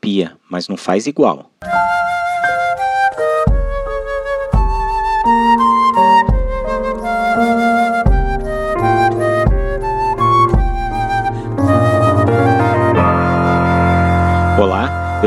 copia, mas não faz igual.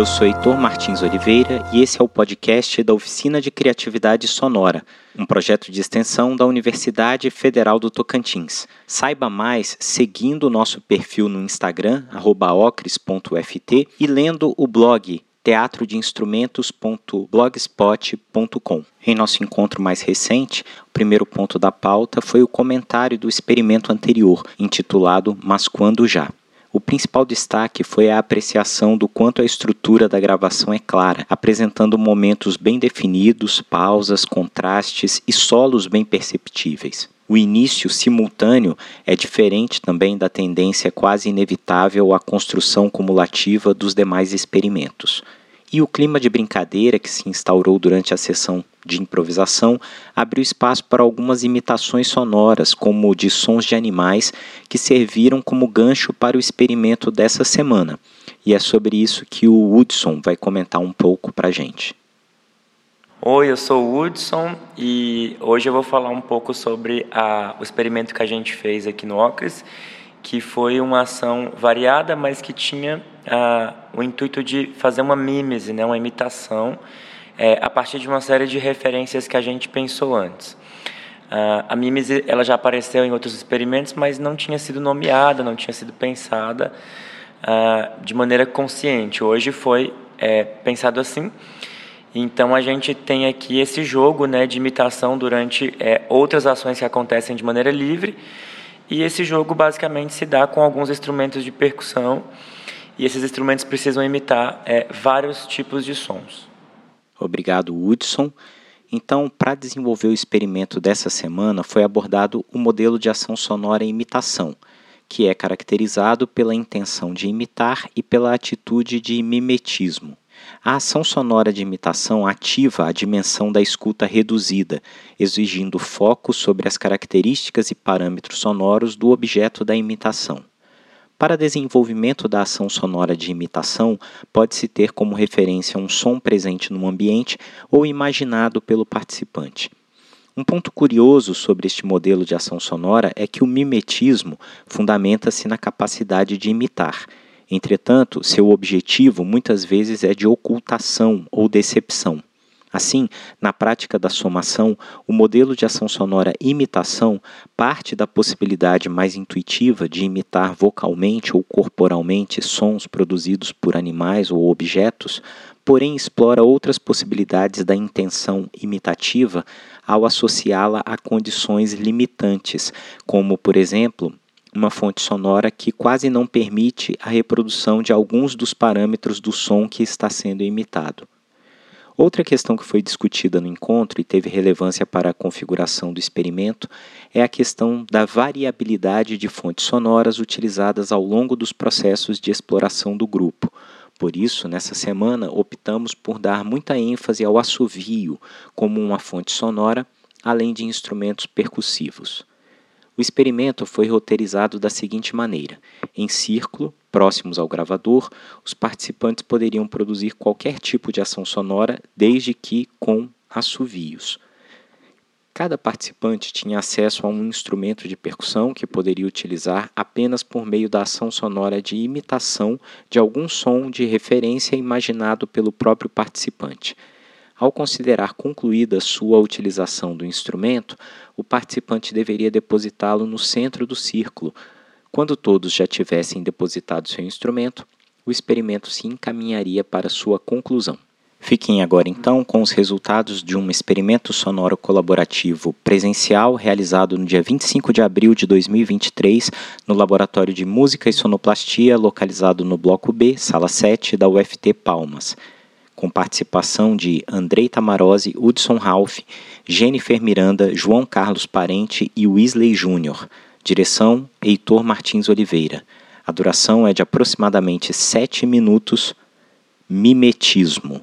Eu sou Heitor Martins Oliveira e esse é o podcast da Oficina de Criatividade Sonora, um projeto de extensão da Universidade Federal do Tocantins. Saiba mais seguindo o nosso perfil no Instagram, ocres.ft, e lendo o blog teatrodeinstrumentos.blogspot.com. Em nosso encontro mais recente, o primeiro ponto da pauta foi o comentário do experimento anterior, intitulado Mas Quando Já. O principal destaque foi a apreciação do quanto a estrutura da gravação é clara, apresentando momentos bem definidos, pausas, contrastes e solos bem perceptíveis. O início simultâneo é diferente também da tendência quase inevitável à construção cumulativa dos demais experimentos. E o clima de brincadeira que se instaurou durante a sessão de improvisação abriu espaço para algumas imitações sonoras, como de sons de animais, que serviram como gancho para o experimento dessa semana. E é sobre isso que o Woodson vai comentar um pouco para a gente. Oi, eu sou o Woodson e hoje eu vou falar um pouco sobre a, o experimento que a gente fez aqui no Ocres, que foi uma ação variada, mas que tinha o intuito de fazer uma mímese, né, uma imitação, é, a partir de uma série de referências que a gente pensou antes. Ah, a mímese ela já apareceu em outros experimentos, mas não tinha sido nomeada, não tinha sido pensada ah, de maneira consciente. Hoje foi é, pensado assim. Então a gente tem aqui esse jogo né, de imitação durante é, outras ações que acontecem de maneira livre. E esse jogo basicamente se dá com alguns instrumentos de percussão e esses instrumentos precisam imitar é, vários tipos de sons. Obrigado, Hudson. Então, para desenvolver o experimento dessa semana, foi abordado o modelo de ação sonora imitação, que é caracterizado pela intenção de imitar e pela atitude de mimetismo. A ação sonora de imitação ativa a dimensão da escuta reduzida, exigindo foco sobre as características e parâmetros sonoros do objeto da imitação. Para desenvolvimento da ação sonora de imitação, pode-se ter como referência um som presente no ambiente ou imaginado pelo participante. Um ponto curioso sobre este modelo de ação sonora é que o mimetismo fundamenta-se na capacidade de imitar. Entretanto, seu objetivo muitas vezes é de ocultação ou decepção. Assim, na prática da somação, o modelo de ação sonora imitação parte da possibilidade mais intuitiva de imitar vocalmente ou corporalmente sons produzidos por animais ou objetos, porém explora outras possibilidades da intenção imitativa ao associá-la a condições limitantes, como, por exemplo, uma fonte sonora que quase não permite a reprodução de alguns dos parâmetros do som que está sendo imitado. Outra questão que foi discutida no encontro e teve relevância para a configuração do experimento é a questão da variabilidade de fontes sonoras utilizadas ao longo dos processos de exploração do grupo. Por isso, nessa semana, optamos por dar muita ênfase ao assovio como uma fonte sonora, além de instrumentos percussivos. O experimento foi roteirizado da seguinte maneira: em círculo, próximos ao gravador, os participantes poderiam produzir qualquer tipo de ação sonora, desde que com assovios. Cada participante tinha acesso a um instrumento de percussão que poderia utilizar apenas por meio da ação sonora de imitação de algum som de referência imaginado pelo próprio participante. Ao considerar concluída sua utilização do instrumento, o participante deveria depositá-lo no centro do círculo. Quando todos já tivessem depositado seu instrumento, o experimento se encaminharia para sua conclusão. Fiquem agora então com os resultados de um experimento sonoro colaborativo presencial realizado no dia 25 de abril de 2023 no Laboratório de Música e Sonoplastia, localizado no Bloco B, Sala 7 da UFT Palmas com participação de Andrei Tamarose, Hudson Ralph, Jennifer Miranda, João Carlos Parente e Weasley Júnior. Direção: Heitor Martins Oliveira. A duração é de aproximadamente 7 minutos. Mimetismo.